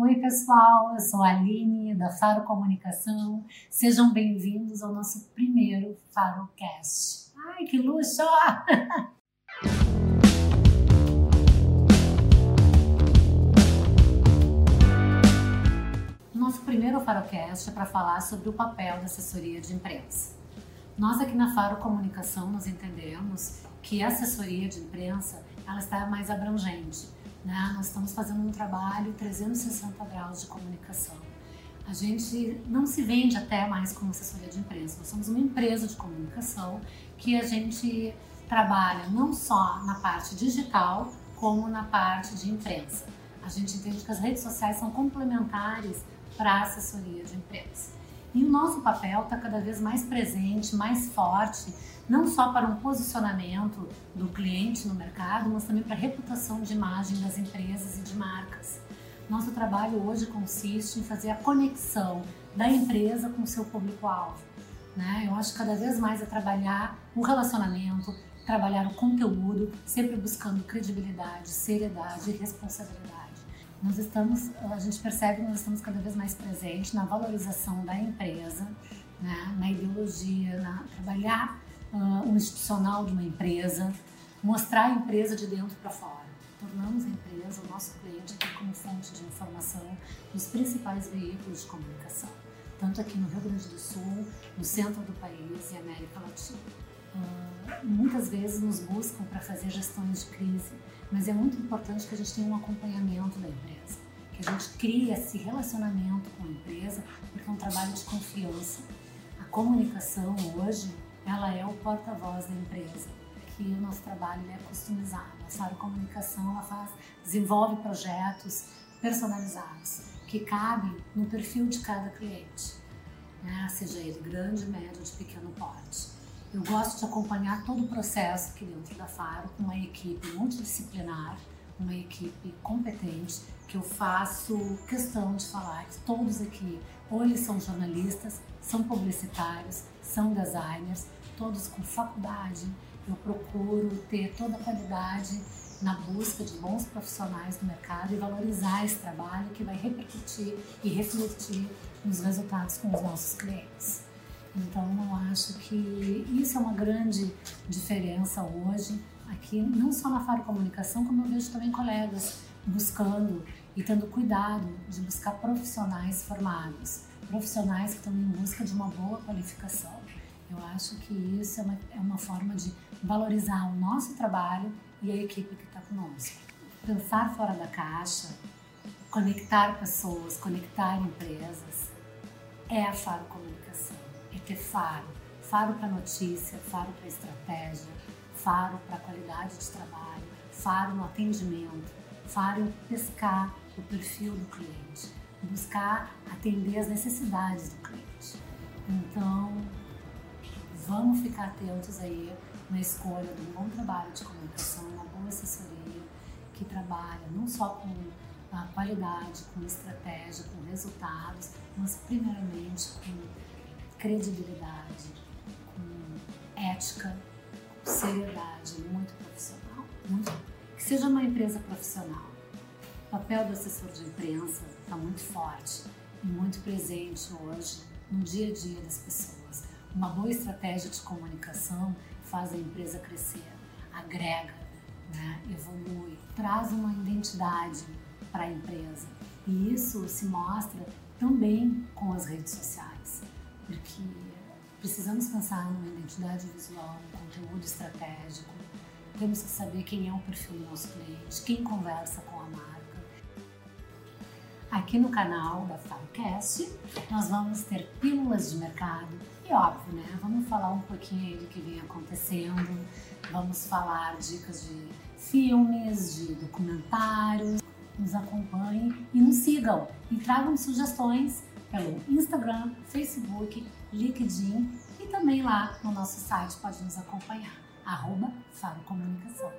Oi, pessoal, eu sou a Aline da Faro Comunicação. Sejam bem-vindos ao nosso primeiro Farocast. Ai, que luxo! Nosso primeiro Farocast é para falar sobre o papel da assessoria de imprensa. Nós aqui na Faro Comunicação nos entendemos que a assessoria de imprensa ela está mais abrangente né? Nós estamos fazendo um trabalho 360 graus de comunicação. A gente não se vende até mais como assessoria de imprensa. Nós somos uma empresa de comunicação que a gente trabalha não só na parte digital, como na parte de imprensa. A gente entende que as redes sociais são complementares para a assessoria de imprensa. E o nosso papel está cada vez mais presente, mais forte, não só para um posicionamento do cliente no mercado, mas também para a reputação de imagem das empresas e de marcas. Nosso trabalho hoje consiste em fazer a conexão da empresa com o seu público-alvo. Né? Eu acho que cada vez mais é trabalhar o relacionamento, trabalhar o conteúdo, sempre buscando credibilidade, seriedade e responsabilidade nós estamos, a gente percebe que nós estamos cada vez mais presentes na valorização da empresa, né, na ideologia, na trabalhar uh, o institucional de uma empresa, mostrar a empresa de dentro para fora. Tornamos a empresa, o nosso cliente, aqui como fonte de informação nos principais veículos de comunicação, tanto aqui no Rio Grande do Sul, no centro do país e América Latina. Uh, muitas vezes nos buscam para fazer gestões de crise mas é muito importante que a gente tenha um acompanhamento da empresa, que a gente crie esse relacionamento com a empresa, porque é um trabalho de confiança. A comunicação hoje, ela é o porta-voz da empresa, que o nosso trabalho é customizado. A Sara Comunicação ela faz, desenvolve projetos personalizados que cabem no perfil de cada cliente, né? seja ele grande, médio ou de pequeno porte. Eu gosto de acompanhar todo o processo aqui dentro da Faro com uma equipe multidisciplinar, uma equipe competente, que eu faço questão de falar que todos aqui, ou eles são jornalistas, são publicitários, são designers, todos com faculdade. Eu procuro ter toda a qualidade na busca de bons profissionais no mercado e valorizar esse trabalho que vai repercutir e refletir nos resultados com os nossos clientes. Então, eu acho que isso é uma grande diferença hoje aqui, não só na Faro Comunicação, como eu vejo também colegas buscando e tendo cuidado de buscar profissionais formados, profissionais que estão em busca de uma boa qualificação. Eu acho que isso é uma, é uma forma de valorizar o nosso trabalho e a equipe que está conosco. Pensar fora da caixa, conectar pessoas, conectar empresas, é a Faro Comunicação é ter faro. Faro para notícia, faro para estratégia, faro para qualidade de trabalho, faro no atendimento, faro em pescar o perfil do cliente, buscar atender as necessidades do cliente. Então, vamos ficar atentos aí na escolha de um bom trabalho de comunicação, uma boa assessoria que trabalha não só com a qualidade, com estratégia, com resultados, mas primeiramente com credibilidade, com ética, com seriedade, muito profissional. Muito, que seja uma empresa profissional. O papel do assessor de imprensa está muito forte e muito presente hoje no dia a dia das pessoas. Uma boa estratégia de comunicação faz a empresa crescer, agrega, né, evolui, traz uma identidade para a empresa. E isso se mostra também com as redes sociais porque precisamos pensar numa identidade visual, num conteúdo estratégico. Temos que saber quem é o perfil do nosso cliente, quem conversa com a marca. Aqui no canal da Farcast, nós vamos ter pílulas de mercado e óbvio, né? Vamos falar um pouquinho do que vem acontecendo, vamos falar dicas de filmes, de documentários. Nos acompanhem e nos sigam e tragam sugestões pelo Instagram, Facebook, LinkedIn e também lá no nosso site pode nos acompanhar, arroba Comunicação.